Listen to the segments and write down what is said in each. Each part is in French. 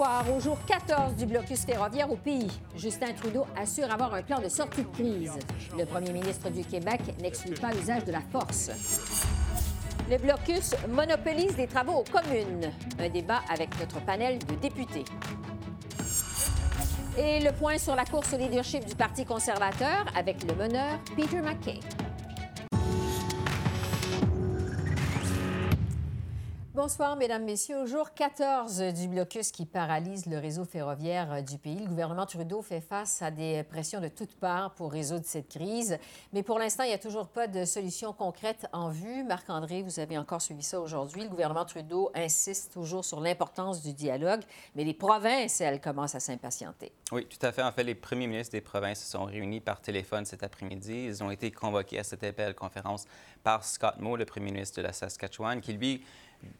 Au jour 14 du blocus ferroviaire au pays, Justin Trudeau assure avoir un plan de sortie de crise. Le premier ministre du Québec n'exclut pas l'usage de la force. Le blocus monopolise les travaux aux communes. Un débat avec notre panel de députés. Et le point sur la course au leadership du Parti conservateur avec le meneur Peter McKay. Bonsoir, Mesdames, Messieurs. Au jour 14 du blocus qui paralyse le réseau ferroviaire du pays, le gouvernement Trudeau fait face à des pressions de toutes parts pour résoudre cette crise. Mais pour l'instant, il n'y a toujours pas de solution concrète en vue. Marc-André, vous avez encore suivi ça aujourd'hui. Le gouvernement Trudeau insiste toujours sur l'importance du dialogue, mais les provinces, elles, commencent à s'impatienter. Oui, tout à fait. En fait, les premiers ministres des provinces se sont réunis par téléphone cet après-midi. Ils ont été convoqués à cette appel conférence par Scott Moe, le premier ministre de la Saskatchewan, qui, lui,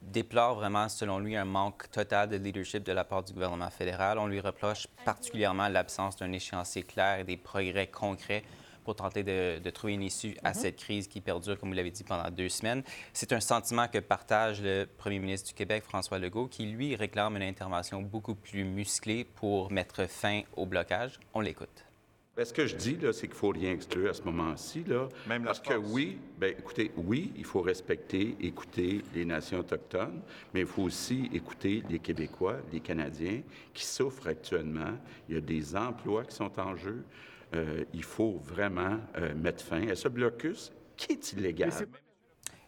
déplore vraiment, selon lui, un manque total de leadership de la part du gouvernement fédéral. On lui reproche particulièrement l'absence d'un échéancier clair et des progrès concrets pour tenter de, trouver une issue à mhm. cette crise qui perdure, comme vous l'avez dit, pendant deux semaines. C'est un sentiment que partage le premier ministre du Québec, François Legault, qui, lui, réclame une intervention beaucoup plus musclée pour mettre fin au blocage. On l'écoute. Ben, ce que je dis, là, c'est qu'il ne faut rien exclure à ce moment-ci. Là, Même parce que oui, bien, écoutez, oui, il faut respecter, écouter les nations autochtones, mais il faut aussi écouter les Québécois, les Canadiens qui souffrent actuellement. Il y a des emplois qui sont en jeu. Euh, il faut vraiment euh, mettre fin à ce blocus qui est illégal.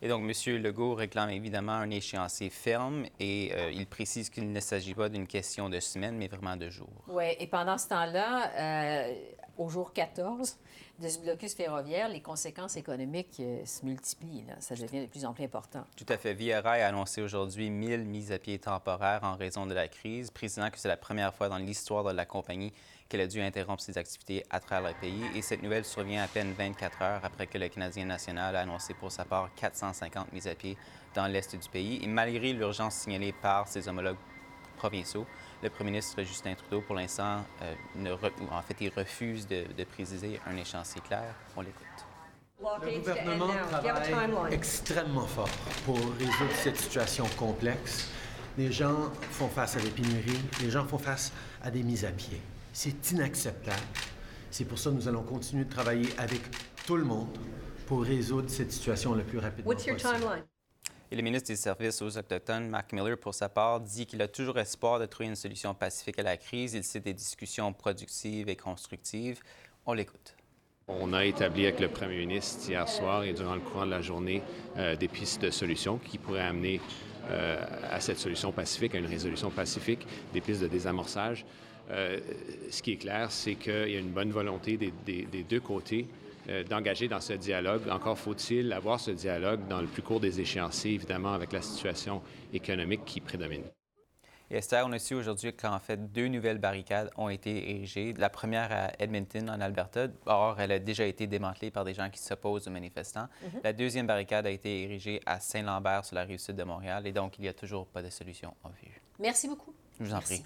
Et donc, M. Legault réclame évidemment un échéancier ferme et euh, il précise qu'il ne s'agit pas d'une question de semaine, mais vraiment de jours. Oui, et pendant ce temps-là, au jour 14 de ce blocus ferroviaire, les conséquences économiques euh, se multiplient. Ça devient de plus en plus important. Tout à fait. Via Rail a annoncé aujourd'hui 1000 mises à pied temporaires en raison de la crise, précisant que c'est la première fois dans l'histoire de la compagnie qu'elle a dû interrompre ses activités à travers le pays. Et cette nouvelle survient à peine 24 heures après que le Canadien national a annoncé pour sa part 450 mises à pied dans l'est du pays. Et malgré l'urgence signalée par ses homologues provinciaux, le premier ministre Justin Trudeau, pour l'instant, euh, en fait, il refuse de, préciser un échéancier clair. On l'écoute. Le gouvernement travaille extrêmement fort pour résoudre cette situation complexe. Les gens font face à des pénuries, les gens font face à des mises à pied. C'est inacceptable. C'est pour ça que nous allons continuer de travailler avec tout le monde pour résoudre cette situation le plus rapidement possible. Et le ministre des Services aux Autochtones, Mark Miller, pour sa part, dit qu'il a toujours espoir de trouver une solution pacifique à la crise. Il cite des discussions productives et constructives. On l'écoute. On a établi avec le premier ministre hier soir et durant le courant de la journée euh, des pistes de solutions qui pourraient amener euh, à cette solution pacifique, à une résolution pacifique, des pistes de désamorçage. Euh, ce qui est clair, c'est qu'il y a une bonne volonté des, des deux côtés euh, d'engager dans ce dialogue. Encore faut-il avoir ce dialogue dans le plus court des échéanciers, évidemment, avec la situation économique qui prédomine. Et Esther, on a su aujourd'hui qu'en fait, deux nouvelles barricades ont été érigées. La première à Edmonton, en Alberta. Or, elle a déjà été démantelée par des gens qui s'opposent aux manifestants. Mhm. La deuxième barricade a été érigée à Saint-Lambert, sur la rive sud de Montréal. Et donc, il n'y a toujours pas de solution en vue. Merci beaucoup. Je vous en prie.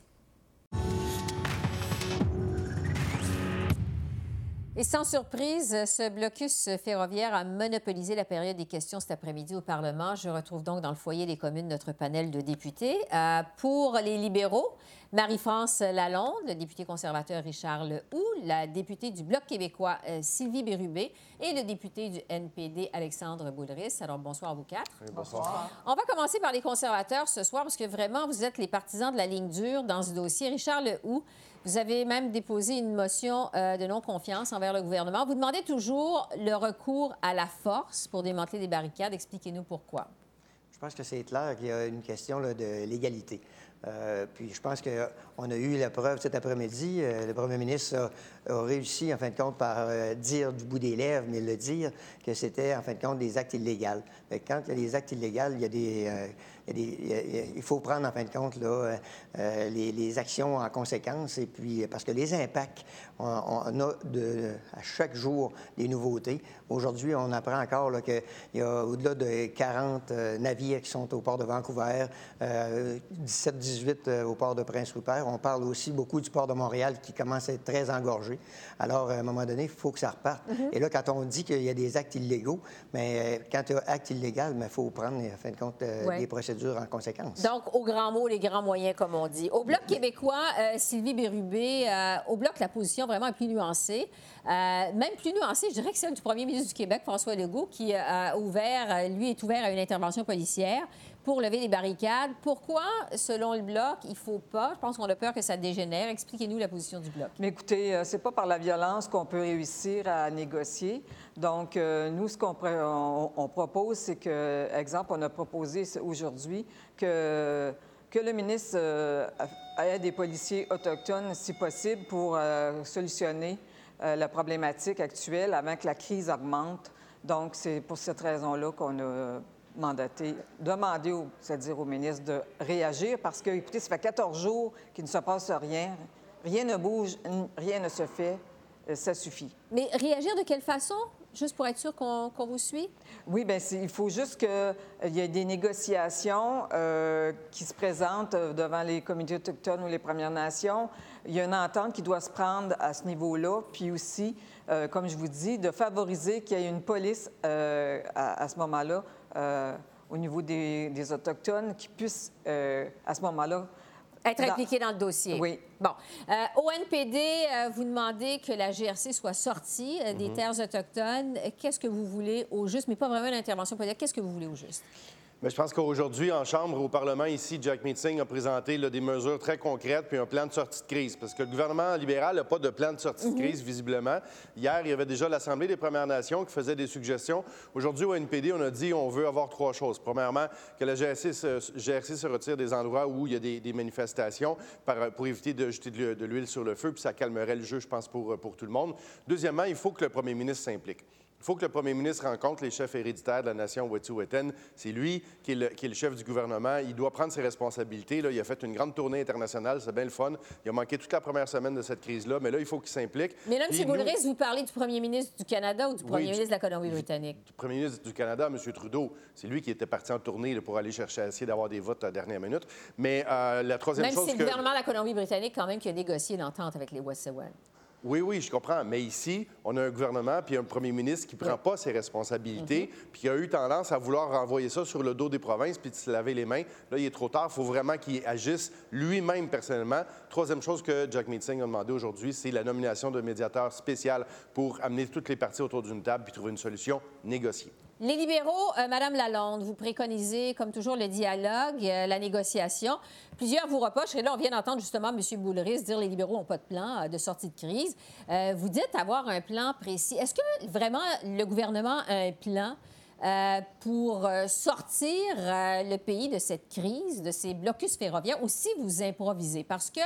Et sans surprise, ce blocus ferroviaire a monopolisé la période des questions cet après-midi au Parlement. Je retrouve donc dans le foyer des communes notre panel de députés. Euh, pour les libéraux, Marie-France Lalonde, le député conservateur Richard Lehoux, la députée du Bloc québécois euh, Sylvie Bérubé et le député du NPD Alexandre Boulris. Alors bonsoir à vous quatre. bonsoir. On va commencer par les conservateurs ce soir parce que vraiment vous êtes les partisans de la ligne dure dans ce dossier. Richard Lehoux, vous avez même déposé une motion euh, de non-confiance envers le gouvernement. Vous demandez toujours le recours à la force pour démanteler des barricades. Expliquez-nous pourquoi. Je pense que c'est clair qu'il y a une question de légalité. puis je pense qu'on a eu la preuve cet après-midi. le premier ministre a, réussi, en fin de compte, par dire du bout des lèvres, mais le dire, que c'était, en fin de compte, des actes illégaux. quand il y a des actes illégaux, il y a des il, faut prendre en fin de compte là, euh, euh, les, actions en conséquence. Et puis, parce que les impacts, on, a de, à chaque jour des nouveautés. Aujourd'hui, on apprend encore qu'il y a au-delà de 40 euh, navires qui sont au port de Vancouver, 17-18 au port de Prince-Rupert. On parle aussi beaucoup du port de Montréal qui commence à être très engorgé. Alors, à un moment donné, il faut que ça reparte. Mm-hmm. Et là, quand on dit qu'il y a des actes illégaux, mais quand il y a acte illégal, il faut prendre, en fin de compte, des procédures en conséquence. Donc, au grand mot, les grands moyens, comme on dit. Au Bloc québécois, euh, Sylvie Bérubé, euh, au Bloc, la position vraiment est plus nuancée. Euh, même plus nuancée, je dirais que celle du premier ministre du Québec, François Legault, qui a ouvert, lui est ouvert à une intervention policière pour lever les barricades. Pourquoi, selon le Bloc, il ne faut pas? Je pense qu'on a peur que ça dégénère. Expliquez-nous la position du Bloc. Mais écoutez, c'est pas par la violence qu'on peut réussir à négocier. Donc, euh, nous, ce qu'on on, propose, c'est que, exemple, on a proposé aujourd'hui que, que le ministre euh, ait des policiers autochtones, si possible, pour euh, solutionner la problématique actuelle avant que la crise augmente. Donc, c'est pour cette raison-là qu'on a mandaté, demandé, c'est-à-dire au ministre, de réagir parce que, écoutez, ça fait 14 jours qu'il ne se passe rien, rien ne bouge, rien ne se fait, ça suffit. Mais réagir de quelle façon? juste pour être sûr qu'on vous suit? Oui, bien, il faut juste qu'il euh, y ait des négociations euh, qui se présentent euh, devant les communautés autochtones ou les Premières Nations. Il y a une entente qui doit se prendre à ce niveau-là, puis aussi, comme je vous dis, de favoriser qu'il y ait une police à, ce moment-là au niveau des, des, Autochtones qui puisse, à ce moment-là, être impliqué dans le dossier. Oui. Bon. Euh, au NPD, euh, vous demandez que la GRC soit sortie euh, des mhm. terres autochtones. Qu'est-ce que vous voulez au juste, mais pas vraiment une intervention politique. Qu'est-ce que vous voulez au juste? Mais je pense qu'aujourd'hui, en Chambre, au Parlement, ici, Jack Meeting a présenté des mesures très concrètes puis un plan de sortie de crise. Parce que le gouvernement libéral n'a pas de plan de sortie de mhm. crise, visiblement. Hier, il y avait déjà l'Assemblée des Premières Nations qui faisait des suggestions. Aujourd'hui, au NPD, on a dit on veut avoir trois choses. Premièrement, que la GRC se, retire des endroits où il y a des, manifestations pour éviter de jeter de l'huile sur le feu, puis ça calmerait le jeu, je pense, pour, pour tout le monde. Deuxièmement, il faut que le premier ministre s'implique. Il faut que le premier ministre rencontre les chefs héréditaires de la nation Wet'suwet'en. C'est lui qui est, le, chef du gouvernement. Il doit prendre ses responsabilités. Là, il a fait une grande tournée internationale. C'est bien le fun. Il a manqué toute la première semaine de cette crise-là. Mais là, il faut qu'il s'implique. Mais là, M. Boulris, vous parlez du premier ministre du Canada ou du premier ministre de la Colombie-Britannique? Du, premier ministre du Canada, M. Trudeau. C'est lui qui était parti en tournée pour aller chercher à essayer d'avoir des votes à la dernière minute. Mais euh, la troisième chose. Même si c'est le gouvernement de la Colombie-Britannique, quand même, qui a négocié l'entente avec les Wet'suwet'en. Oui, oui, je comprends. Mais ici, on a un gouvernement puis un premier ministre qui ne prend pas ses responsabilités, mhm. puis qui a eu tendance à vouloir renvoyer ça sur le dos des provinces puis de se laver les mains. Là, il est trop tard. Il faut vraiment qu'il agisse lui-même personnellement. Troisième chose que Jack Meeting a demandé aujourd'hui, c'est la nomination d'un médiateur spécial pour amener toutes les parties autour d'une table puis trouver une solution négociée. Les libéraux, euh, Madame Lalonde, vous préconisez, comme toujours, le dialogue, euh, la négociation. Plusieurs vous reprochent, et là, on vient d'entendre justement M. Boulris dire les libéraux n'ont pas de plan euh, de sortie de crise. vous dites avoir un plan précis. Est-ce que vraiment le gouvernement a un plan pour sortir le pays de cette crise, de ces blocus ferroviaires, ou si vous improvisez? Parce que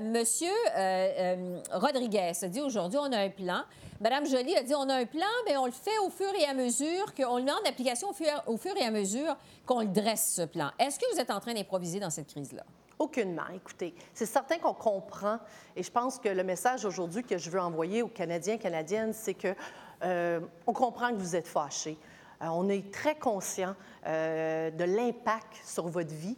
Monsieur Rodriguez a dit aujourd'hui, on a un plan. Madame Joly a dit on a un plan, mais on le fait au fur et à mesure, qu'on le met en application au fur, et à mesure qu'on le dresse, ce plan. Est-ce que vous êtes en train d'improviser dans cette crise-là? Aucunement. Écoutez, c'est certain qu'on comprend, et je pense que le message aujourd'hui que je veux envoyer aux Canadiens, Canadiennes, c'est que euh, on comprend que vous êtes fâchés. Euh, on est très conscient euh, de l'impact sur votre vie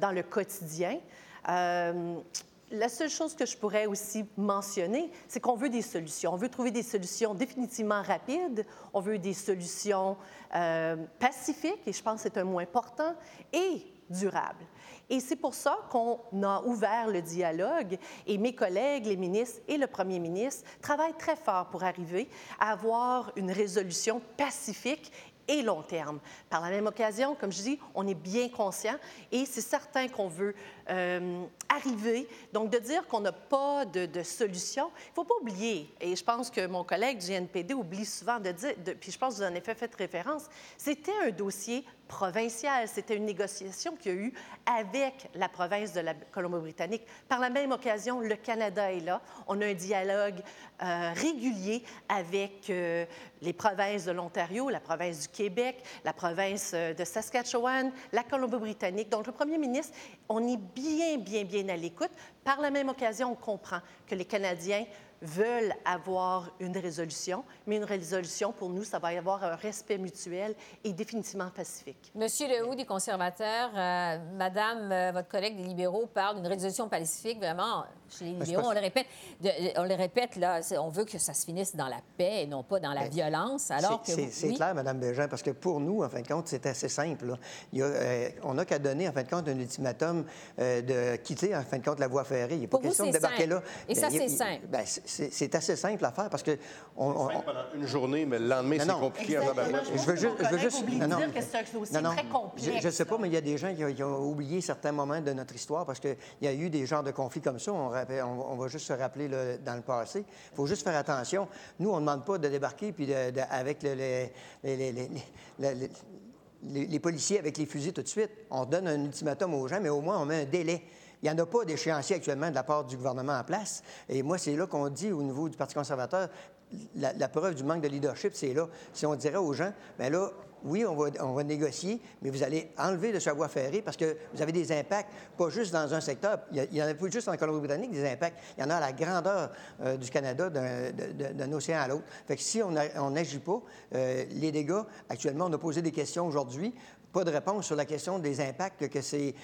dans le quotidien la seule chose que je pourrais aussi mentionner, c'est qu'on veut des solutions. On veut trouver des solutions définitivement rapides. On veut des solutions euh, pacifiques, et je pense que c'est un mot important, et durables. Et c'est pour ça qu'on a ouvert le dialogue et mes collègues, les ministres et le premier ministre travaillent très fort pour arriver à avoir une résolution pacifique et long terme. Par la même occasion, comme je dis, on est bien conscient et c'est certain qu'on veut euh, arriver. Donc, de dire qu'on n'a pas de, solution, il ne faut pas oublier, et je pense que mon collègue du NPD oublie souvent de dire, puis je pense que vous en avez fait référence, c'était un dossier provincial. C'était une négociation qu'il y a eu avec la province de la Colombie-Britannique. Par la même occasion, le Canada est là. On a un dialogue euh, régulier avec euh, les provinces de l'Ontario, la province du Québec, la province de Saskatchewan, la Colombie-Britannique. Donc, le premier ministre, on est bien, bien, bien à l'écoute. Par la même occasion, on comprend que les Canadiens veulent avoir une résolution, mais une résolution, pour nous, ça va y avoir un respect mutuel et définitivement pacifique. Monsieur Lehoux, des conservateurs, euh, Madame, euh, votre collègue des libéraux, parle d'une résolution pacifique, vraiment, chez les libéraux, on le répète, on le répète, là, on veut que ça se finisse dans la paix et non pas dans la ben, violence, alors que... C'est clair, Madame Bégin, parce que pour nous, en fin de compte, c'est assez simple. Il y a, euh, on n'a qu'à donner, en fin de compte, un ultimatum de quitter, en fin de compte, la voie ferrée. Il n'est pas question de débarquer là. Et ça, ben, c'est simple. Ben, c'est assez simple à faire parce que. On, on, pendant une journée, mais le lendemain, c'est compliqué en Je veux juste. Je veux juste non, non, non, très complexe. Je ne sais pas, mais il y a des gens qui ont, oublié certains moments de notre histoire parce qu'il y a eu des genres de conflits comme ça. On, on, va juste se rappeler dans le passé. Il faut juste faire attention. Nous, on ne demande pas de débarquer puis avec les, policiers avec les fusils tout de suite. On donne un ultimatum aux gens, mais au moins on met un délai. Il n'y en a pas d'échéancier actuellement de la part du gouvernement en place. Et moi, c'est là qu'on dit au niveau du Parti conservateur, la, preuve du manque de leadership, c'est là. Si on dirait aux gens, bien là, oui, on va, on va, négocier, mais vous allez enlever de voie ferrée parce que vous avez des impacts, pas juste dans un secteur. Il n'y en a pas juste en Colombie-Britannique des impacts. Il y en a à la grandeur euh, du Canada, d'un océan à l'autre. Fait que si on n'agit pas, euh, les dégâts, actuellement, on a posé des questions aujourd'hui pas de réponse sur la question des impacts que ces,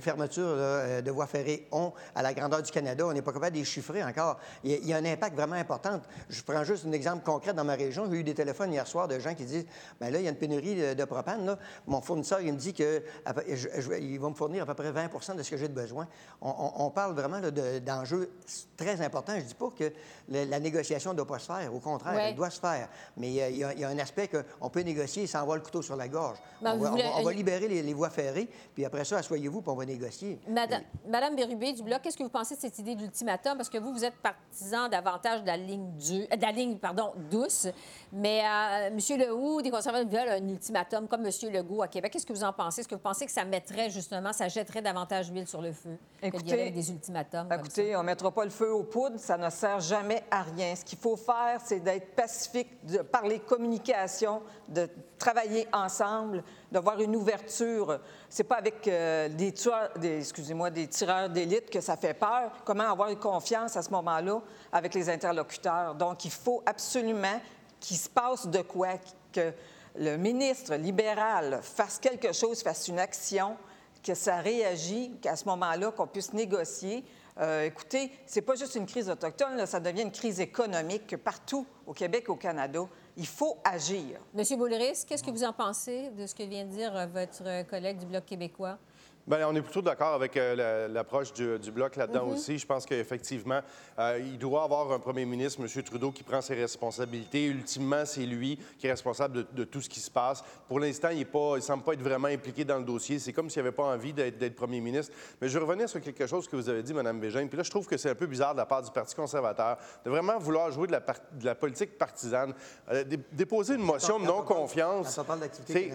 fermetures euh, de voies ferrées ont à la grandeur du Canada. On n'est pas capable de les chiffrer encore. Il y, a, un impact vraiment important. Je prends juste un exemple concret dans ma région. J'ai eu des téléphones hier soir de gens qui disent Bien là, il y a une pénurie de, propane. Mon fournisseur, il me dit qu'il va me fournir à peu près 20% de ce que j'ai de besoin. On, parle vraiment d'enjeux très importants. Je ne dis pas que la, négociation ne doit pas se faire. Au contraire, elle doit se faire. Mais il y, a, un aspect qu'on peut négocier sans avoir le couteau sur la gorge. Ben, on va libérer les, voies ferrées, puis après ça, asseyez-vous, puis on va négocier. Madame, Madame Bérubé du Bloc, qu'est-ce que vous pensez de cette idée d'ultimatum? Parce que vous, vous êtes partisan davantage de la ligne, du, euh, de la ligne pardon, douce, mais euh, M. Lehoux, des conservateurs veulent un ultimatum comme M. Legault à Québec. Qu'est-ce que vous en pensez? Est-ce que vous pensez que ça mettrait justement, ça jetterait davantage d'huile sur le feu écoutez, des ultimatums? Écoutez, on ne mettra pas le feu aux poudres, ça ne sert jamais à rien. Ce qu'il faut faire, c'est d'être pacifique, de parler communication, de travailler ensemble, d'avoir une ouverture. C'est pas avec euh, des tueurs, excusez-moi, des tireurs d'élite que ça fait peur. Comment avoir une confiance à ce moment-là avec les interlocuteurs? Donc, il faut absolument qu'il se passe de quoi, que le ministre libéral fasse quelque chose, fasse une action, que ça réagit, qu'à ce moment-là, qu'on puisse négocier. Euh, écoutez, c'est pas juste une crise autochtone, ça devient une crise économique partout au Québec, au Canada. Il faut agir. Monsieur Bouleris, qu'est-ce que vous en pensez de ce que vient de dire euh, votre collègue du Bloc québécois? Bien, on est plutôt d'accord avec euh, l'approche du, bloc là-dedans mhm. aussi. Je pense qu'effectivement, euh, il doit avoir un premier ministre, M. Trudeau, qui prend ses responsabilités. Ultimement, c'est lui qui est responsable de, tout ce qui se passe. Pour l'instant, il ne semble pas être vraiment impliqué dans le dossier. C'est comme s'il n'avait pas envie d'être premier ministre. Mais je vais revenir sur quelque chose que vous avez dit, Mme Bégin. Puis là, je trouve que c'est un peu bizarre de la part du Parti conservateur de vraiment vouloir jouer de la, de la politique partisane, euh, déposer une motion de non-confiance.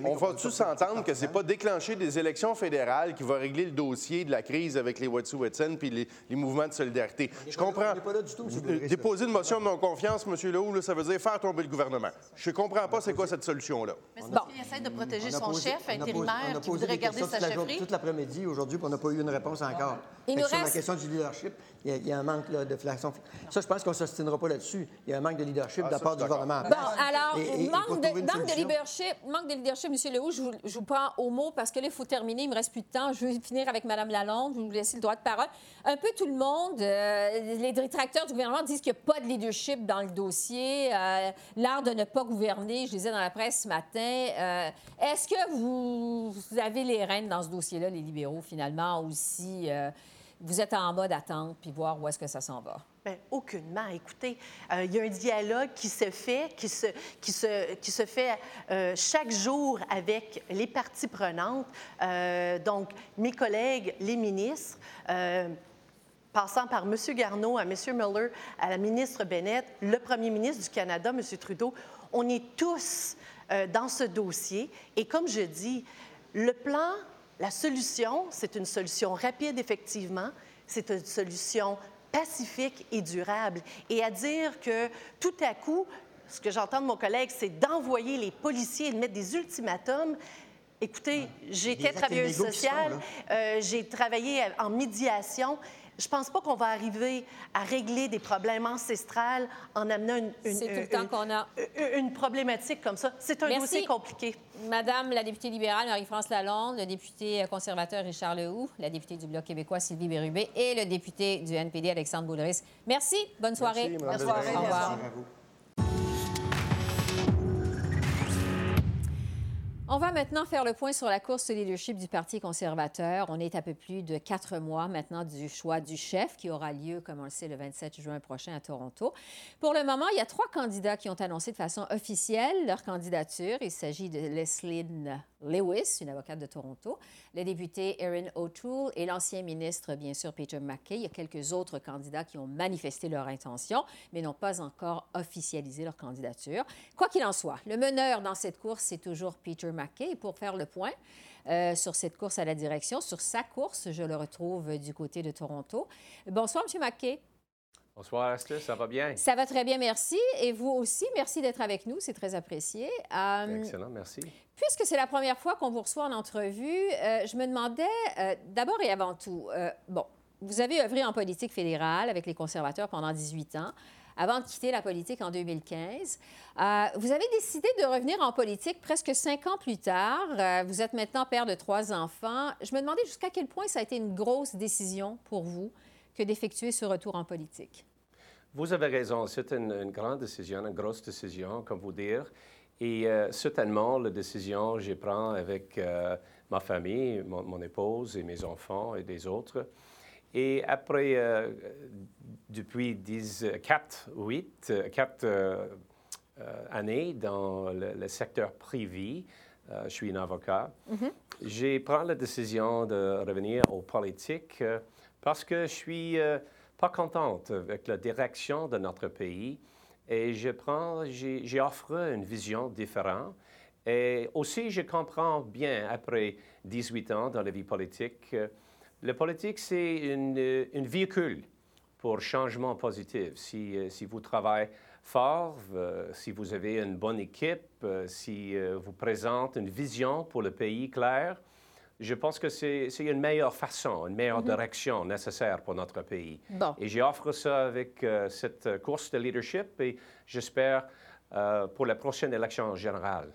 On va tous s'entendre que c'est pas déclencher des élections fédérales qui va régler le dossier de la crise avec les Wet'suwet'en puis les, les, mouvements de solidarité. Je comprends. Déposer une motion de non-confiance, M. Lehoux, ça veut dire faire tomber le gouvernement. Je ne comprends pas c'est quoi cette solution-là. Mais c'est parce qu'il essaie de protéger son chef intérimaire qui voudrait garder sa chefferie. Toute l'après-midi, aujourd'hui, on n'a pas eu une réponse encore. Il Sur la question du leadership, il y, a, un manque de flexion. Ça, je pense qu'on ne s'ostinera pas là-dessus. Il y a un manque de leadership ah, de la part du gouvernement. Bon, alors, manque, de, manque de, leadership, manque de leadership, M. Lehoux, je vous, je vous prends au mot parce que là, il faut terminer. Il me reste plus de temps. Je vais finir avec Mme Lalonde. Je vous laisser le droit de parole. Un peu tout le monde, euh, les détracteurs du gouvernement disent qu'il n'y a pas de leadership dans le dossier. Euh, l'art de ne pas gouverner, je disais dans la presse ce matin. Euh, est-ce que vous, vous, avez les rênes dans ce dossier-là, les libéraux, finalement, aussi? Vous êtes en mode attente puis voir où est-ce que ça s'en va? Bien, aucunement. Écoutez, euh, il y a un dialogue qui se fait, qui se, qui se, qui se fait euh, chaque jour avec les parties prenantes. Euh, donc, mes collègues, les ministres, passant par M. Garneau, à M. Miller, à la ministre Bennett, le premier ministre du Canada, M. Trudeau, on est tous dans ce dossier. Et comme je dis, le plan, la solution, c'est une solution rapide, effectivement. C'est une solution pacifique et durable. Et à dire que tout à coup, ce que j'entends de mon collègue, c'est d'envoyer les policiers et de mettre des ultimatums. Écoutez, j'étais travailleuse sociale, euh, j'ai travaillé en médiation je pense pas qu'on va arriver à régler des problèmes ancestrales en amenant une, une, problématique comme ça. C'est un dossier compliqué. Madame la députée libérale Marie-France Lalonde, le député conservateur Richard Lehoux, la députée du Bloc québécois Sylvie Bérubé et le député du NPD Alexandre Boulris. Merci. Bonne soirée. Bonne soirée. Au revoir. On va maintenant faire le point sur la course leadership du Parti conservateur. On est à peu plus de quatre mois maintenant du choix du chef qui aura lieu, comme on le sait, le 27 juin prochain à Toronto. Pour le moment, il y a trois candidats qui ont annoncé de façon officielle leur candidature. Il s'agit de Leslie Lewis, une avocate de Toronto, le député Erin O'Toole et l'ancien ministre, bien sûr, Peter MacKay. Il y a quelques autres candidats qui ont manifesté leur intention, mais n'ont pas encore officialisé leur candidature. Quoi qu'il en soit, le meneur dans cette course, c'est toujours Peter Et pour faire le point, euh, sur cette course à la direction, sur sa course, je le retrouve du côté de Toronto. Bonsoir, M. MacKay. Bonsoir, Ashley, ça va bien? Ça va très bien, merci. Et vous aussi, merci d'être avec nous, c'est très apprécié. Euh, Excellent, merci. Puisque c'est la première fois qu'on vous reçoit en entrevue, euh, je me demandais, euh, d'abord et avant tout, bon, vous avez œuvré en politique fédérale avec les conservateurs pendant 18 ans avant de quitter la politique en 2015. vous avez décidé de revenir en politique presque cinq ans plus tard. vous êtes maintenant père de trois enfants. Je me demandais jusqu'à quel point ça a été une grosse décision pour vous que d'effectuer ce retour en politique. Vous avez raison. C'est une, grande décision, une grosse décision, comme vous dire. Et euh, certainement, la décision, que je prends avec euh, ma famille, mon, épouse et mes enfants et des autres. Et après, euh, depuis 10, 4, 8, 4 années dans le, secteur privé, je suis un avocat, mm-hmm. j'ai pris la décision de revenir aux politiques parce que je suis euh, pas contente avec la direction de notre pays et je prends, j'offre une vision différente. Et aussi, je comprends bien, après 18 ans dans la vie politique, que la politique, c'est une, une, véhicule pour changement positif. Si, euh, si vous travaillez fort, euh, si vous avez une bonne équipe, si vous présentez une vision pour le pays claire, je pense que c'est une meilleure façon, une meilleure mhm. direction nécessaire pour notre pays. Et j'offre ça avec euh, cette course de leadership et j'espère euh, pour la prochaine élection générale.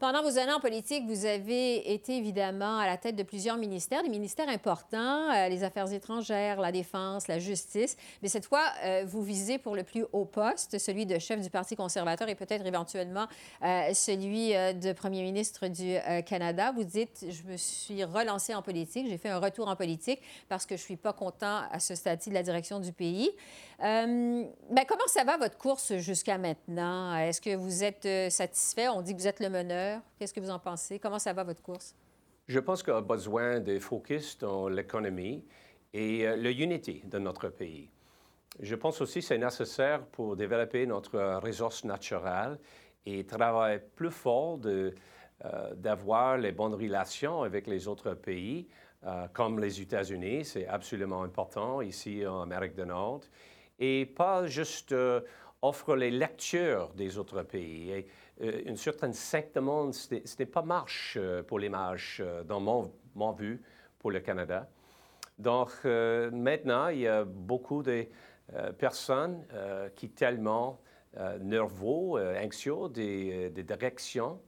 Pendant vos années en politique, vous avez été évidemment à la tête de plusieurs ministères, des ministères importants, euh, les affaires étrangères, la défense, la justice. Mais cette fois, euh, vous visez pour le plus haut poste, celui de chef du Parti conservateur et peut-être éventuellement euh, celui de premier ministre du Canada. Vous dites, je me suis relancé en politique, j'ai fait un retour en politique parce que je ne suis pas content à ce stade de la direction du pays. Ben, comment ça va votre course jusqu'à maintenant? Est-ce que vous êtes satisfait? On dit que vous êtes le meneur. Qu'est-ce que vous en pensez? Comment ça va, votre course? Je pense qu'on a besoin de focus dans l'économie et euh, la unité de notre pays. Je pense aussi que c'est nécessaire pour développer notre ressource naturelle et travailler plus fort de, euh, d'avoir les bonnes relations avec les autres pays, euh, comme les États-Unis. C'est absolument important ici en Amérique du Nord. Et pas juste offrir les lectures des autres pays. Euh, une certaine secte de monde, ce n'est pas marche euh, pour l'image euh, dans mon, mon vue pour le Canada. Donc maintenant, il y a beaucoup de personnes qui tellement nerveux, anxieux des, des directions.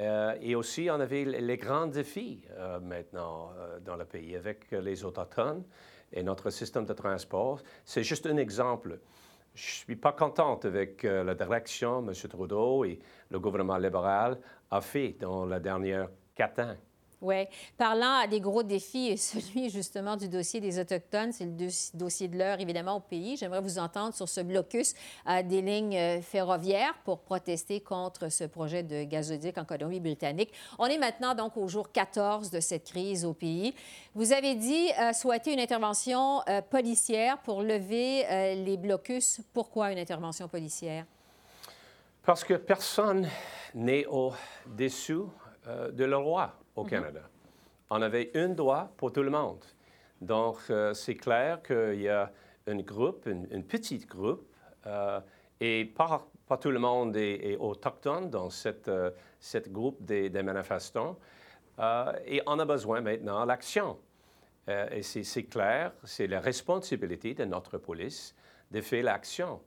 et aussi, on avait les grands défis maintenant dans le pays avec les autochtones et notre système de transport. C'est juste un exemple. Je ne suis pas contente avec euh, la direction M. Trudeau et le gouvernement libéral a fait dans la dernière quatre. Oui. Parlant à des gros défis, celui justement du dossier des Autochtones, c'est le dossier de l'heure évidemment au pays. J'aimerais vous entendre sur ce blocus à des lignes euh, ferroviaires pour protester contre ce projet de gazoduc en Colombie-Britannique. On est maintenant donc au jour 14 de cette crise au pays. Vous avez dit euh, souhaiter une intervention euh, policière pour lever les blocus. Pourquoi une intervention policière? Parce que personne n'est au-dessus de la loi au mhm. Canada. On avait un droit pour tout le monde. Donc, euh, c'est clair qu'il y a un groupe, une, petite groupe, euh, et pas, pas, tout le monde est, autochtone dans cette, euh, cette groupe des, des manifestants. et on a besoin maintenant de l'action. et c'est clair, c'est la responsabilité de notre police de faire l'action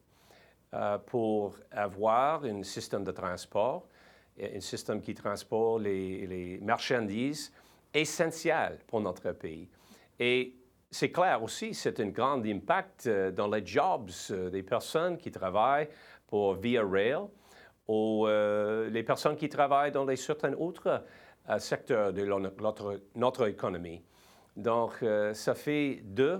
pour avoir un système de transport un système qui transporte les, marchandises essentielles pour notre pays. Et c'est clair aussi, c'est un grand impact euh, dans les jobs euh, des personnes qui travaillent pour Via Rail ou euh, les personnes qui travaillent dans les certains autres secteurs de notre, notre économie. Donc, ça fait deux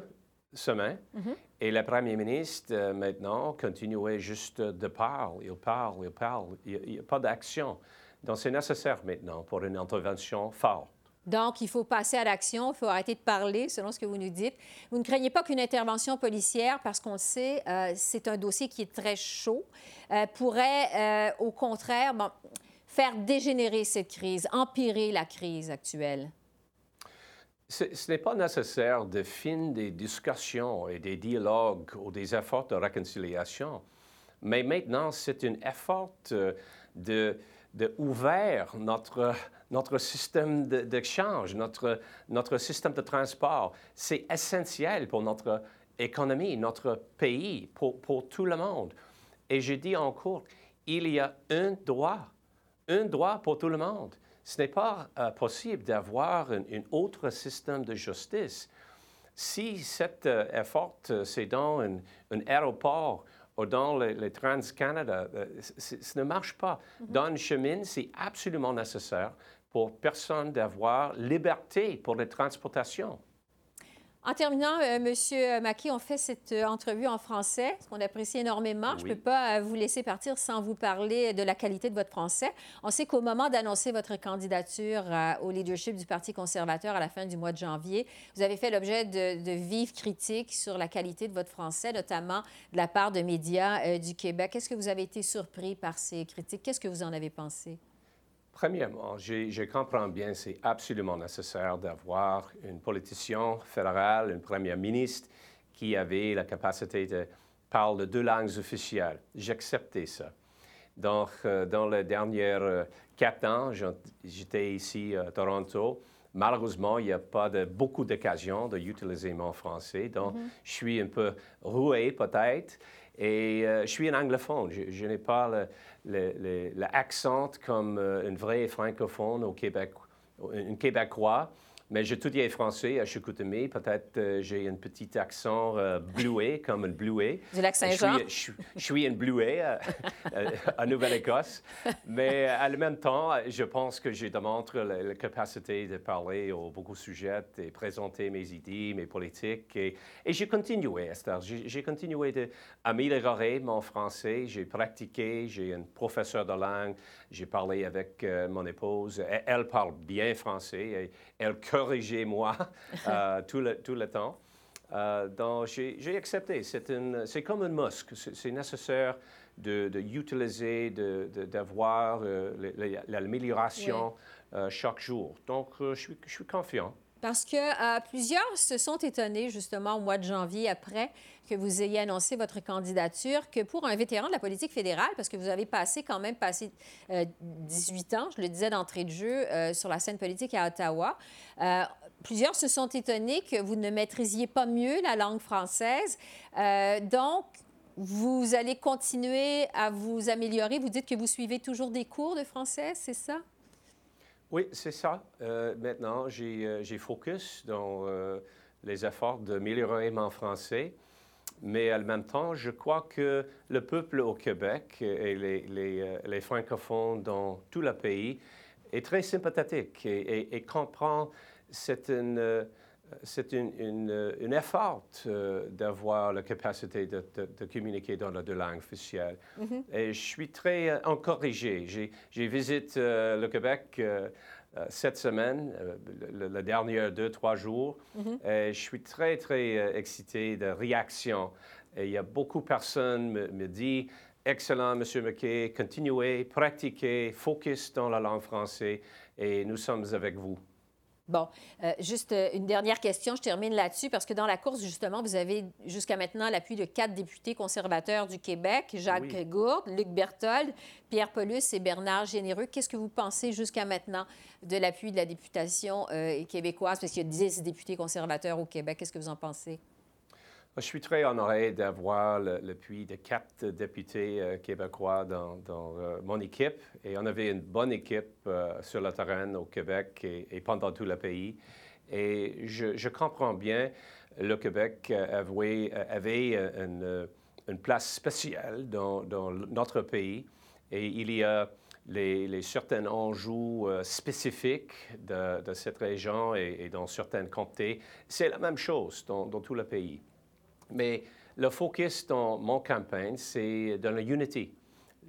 semaines mm-hmm. Et le Premier ministre, maintenant, continuait juste de parler, il parle, il parle, il n'y a pas d'action. Donc, c'est nécessaire maintenant pour une intervention forte. Donc, il faut passer à l'action, il faut arrêter de parler, selon ce que vous nous dites. Vous ne craignez pas qu'une intervention policière, parce qu'on le sait, euh, c'est un dossier qui est très chaud, euh, pourrait, euh, au contraire, faire dégénérer cette crise, empirer la crise actuelle? Ce, n'est pas nécessaire de finir des discussions et des dialogues ou des efforts de réconciliation, mais maintenant, c'est un effort de d'ouvrir notre, notre système d'échange, notre, notre système de transport. C'est essentiel pour notre économie, notre pays, pour, pour tout le monde. Et je dis encore, il y a un droit, un droit pour tout le monde. Ce n'est pas euh, possible d'avoir un, autre système de justice. Si cet euh, effort, euh, c'est dans un, un aéroport ou dans les, Trans-Canada, euh, ce ne marche pas. Mhm. Dans une chemin, c'est absolument nécessaire pour personne d'avoir liberté pour les transportations. En terminant, euh, Monsieur Mackey, on fait cette euh, entrevue en français, ce qu'on apprécie énormément. Je ne peux pas euh, vous laisser partir sans vous parler de la qualité de votre français. On sait qu'au moment d'annoncer votre candidature au leadership du Parti conservateur à la fin du mois de janvier, vous avez fait l'objet de, de, vives critiques sur la qualité de votre français, notamment de la part de médias du Québec. Est-ce que vous avez été surpris par ces critiques? Qu'est-ce que vous en avez pensé? Premièrement, je, comprends bien, c'est absolument nécessaire d'avoir une politicien fédéral, un premier ministre qui avait la capacité de parler deux langues officielles. J'acceptais ça. Donc, euh, dans les dernières euh, quatre ans, j'étais ici à Toronto. Malheureusement, il n'y a pas de, beaucoup d'occasions d'utiliser mon français. Donc, mm-hmm. je suis un peu roué peut-être. Et euh, je suis un anglophone. Je, n'ai pas l'accent comme euh, un vrai francophone au Québec, un Québécois. Mais j'étudie français à Chicoutimi. Peut-être euh, j'ai un petit accent euh, blué, comme un blué. Du lac Saint-Jean? Je, suis un blué euh, à Nouvelle-Écosse. Mais à le même temps, je pense que je démontre la, capacité de parler aux beaucoup de sujets et présenter mes idées, mes politiques. Et, et j'ai continué, Esther. J'ai continué d'améliorer mon français. J'ai pratiqué. J'ai un professeur de langue. J'ai parlé avec mon épouse. Elle, parle bien français. Et elle corrigeait moi euh, tout, le, tout le temps. Euh, donc, j'ai accepté. C'est comme un muscle. C'est nécessaire d'utiliser, de, d'avoir euh, l'amélioration chaque jour. Donc, je suis, je suis confiant. Parce que plusieurs se sont étonnés, justement, au mois de janvier, après que vous ayez annoncé votre candidature, que pour un vétéran de la politique fédérale, parce que vous avez passé quand même passé 18 ans, je le disais d'entrée de jeu, sur la scène politique à Ottawa, euh, plusieurs se sont étonnés que vous ne maîtrisiez pas mieux la langue française. Euh, donc, vous allez continuer à vous améliorer. Vous dites que vous suivez toujours des cours de français, c'est ça? Oui, c'est ça. Euh, maintenant, j'ai focus dans les efforts d'améliorer mon français. Mais en même temps, je crois que le peuple au Québec et les, francophones dans tout le pays est très sympathique et, comprend c'est une c'est un effort d'avoir la capacité de, communiquer dans les deux langues officielles. Mm-hmm. Et je suis très encouragé. J'ai visité le Québec euh, cette semaine, euh, le, dernier deux, trois jours. Mhm. je suis très, très euh, excité de réaction. il y a beaucoup de personnes me, me disent Excellent, M. McKay, continuez, pratiquez, focus dans la langue française et nous sommes avec vous. Bon, euh, juste euh, une dernière question, je termine là-dessus, parce que dans la course, justement, vous avez jusqu'à maintenant l'appui de quatre députés conservateurs du Québec, Jacques Gourde, Luc Berthold, Pierre Paulus et Bernard Généreux. Qu'est-ce que vous pensez jusqu'à maintenant de l'appui de la députation euh, québécoise, parce qu'il y a 10 députés conservateurs au Québec? Qu'est-ce que vous en pensez? Je suis très honoré d'avoir l'appui de quatre députés euh, québécois dans, euh, mon équipe. Et on avait une bonne équipe euh, sur le terrain au Québec et, pendant tout le pays. Et je, comprends bien, le Québec avait, avait une, place spéciale dans, notre pays. Et il y a les, certains enjeux spécifiques de, cette région et, dans certains comtés. C'est la même chose dans tout le pays. Mais le focus dans mon campagne, c'est dans la unité,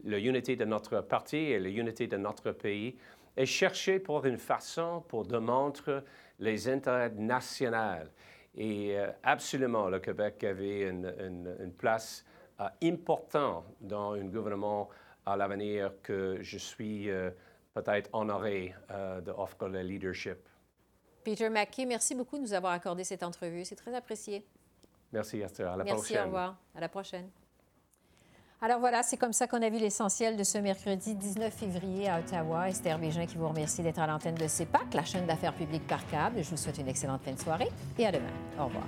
la unité de notre parti et la unité de notre pays, et chercher pour une façon pour démontrer les intérêts nationaux. Et euh, absolument, le Québec avait une, place euh, importante dans un gouvernement à l'avenir que je suis euh, peut-être honoré d'offrir le leadership. Peter McKay, merci beaucoup de nous avoir accordé cette entrevue. C'est très apprécié. Merci, Esther. À la prochaine. Merci, au revoir. À la prochaine. Alors voilà, c'est comme ça qu'on a vu l'essentiel de ce mercredi 19 février à Ottawa. Esther Bégin qui vous remercie d'être à l'antenne de CEPAC, la chaîne d'affaires publiques par câble. Je vous souhaite une excellente fin de soirée et à demain. Au revoir.